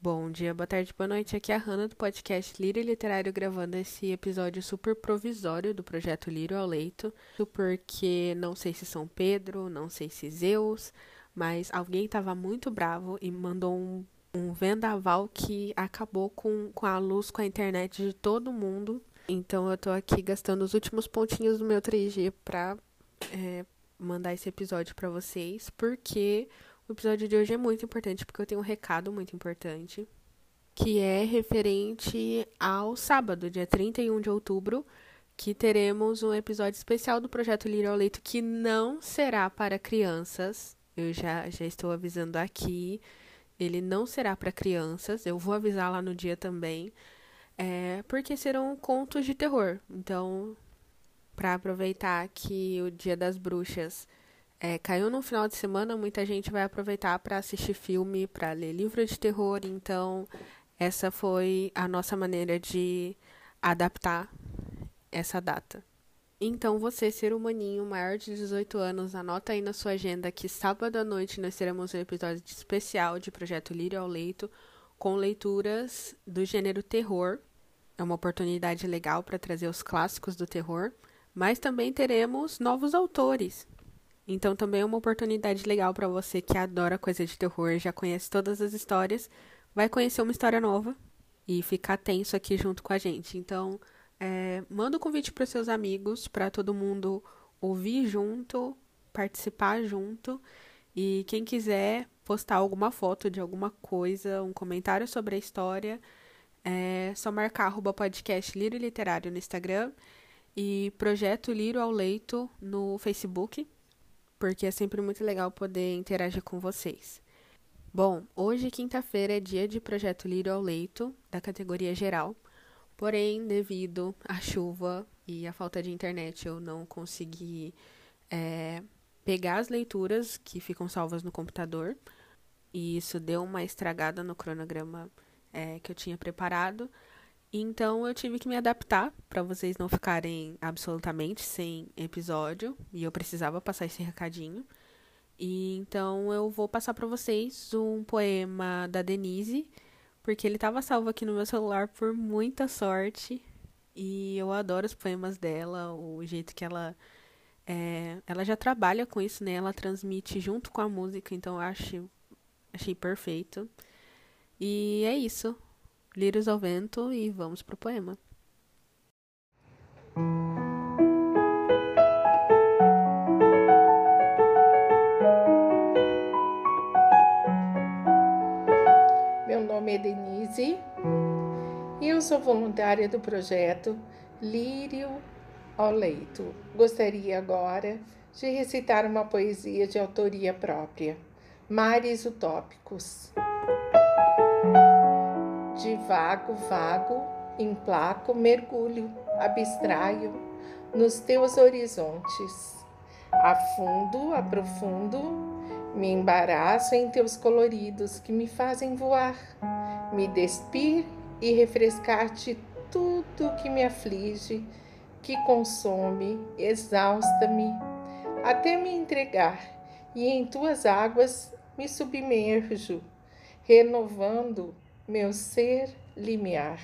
Bom dia, boa tarde, boa noite. Aqui é a Hanna do podcast Lírio Literário gravando esse episódio super provisório do projeto Lírio ao Leito, porque não sei se São Pedro, não sei se Zeus, mas alguém estava muito bravo e mandou um, um vendaval que acabou com, com a luz, com a internet de todo mundo. Então eu tô aqui gastando os últimos pontinhos do meu 3G pra é, mandar esse episódio para vocês, porque o episódio de hoje é muito importante porque eu tenho um recado muito importante, que é referente ao sábado, dia 31 de outubro, que teremos um episódio especial do projeto Lírio ao Leito que não será para crianças. Eu já, já estou avisando aqui. Ele não será para crianças. Eu vou avisar lá no dia também. É, porque serão contos de terror. Então, para aproveitar que o Dia das Bruxas é, caiu no final de semana, muita gente vai aproveitar para assistir filme, para ler livro de terror. Então, essa foi a nossa maneira de adaptar essa data. Então, você, ser humaninho maior de 18 anos, anota aí na sua agenda que sábado à noite nós teremos um episódio especial de Projeto Lírio ao Leito com leituras do gênero terror. É uma oportunidade legal para trazer os clássicos do terror, mas também teremos novos autores. Então também é uma oportunidade legal para você que adora coisa de terror, já conhece todas as histórias, vai conhecer uma história nova e ficar tenso aqui junto com a gente. Então, é, manda o um convite para seus amigos, para todo mundo ouvir junto, participar junto. E quem quiser postar alguma foto de alguma coisa, um comentário sobre a história, é só marcar arroba podcast Liro Literário no Instagram e Projeto Liro ao Leito no Facebook porque é sempre muito legal poder interagir com vocês. Bom, hoje, quinta-feira, é dia de Projeto Lírio ao Leito, da categoria geral. Porém, devido à chuva e à falta de internet, eu não consegui é, pegar as leituras que ficam salvas no computador. E isso deu uma estragada no cronograma é, que eu tinha preparado. Então eu tive que me adaptar para vocês não ficarem absolutamente sem episódio e eu precisava passar esse recadinho. E então eu vou passar para vocês um poema da Denise, porque ele estava salvo aqui no meu celular por muita sorte. E eu adoro os poemas dela, o jeito que ela é, ela já trabalha com isso, né? Ela transmite junto com a música, então eu acho achei perfeito. E é isso. Lírios ao vento e vamos pro poema. Meu nome é Denise e eu sou voluntária do projeto Lírio ao Leito. Gostaria agora de recitar uma poesia de autoria própria, Mares Utópicos de vago, vago, emplaco, mergulho, abstraio nos teus horizontes. Afundo, aprofundo, me embaraço em teus coloridos que me fazem voar, me despir e refrescar-te tudo que me aflige, que consome, exausta-me, até me entregar, e em tuas águas me submerjo, renovando meu ser limiar.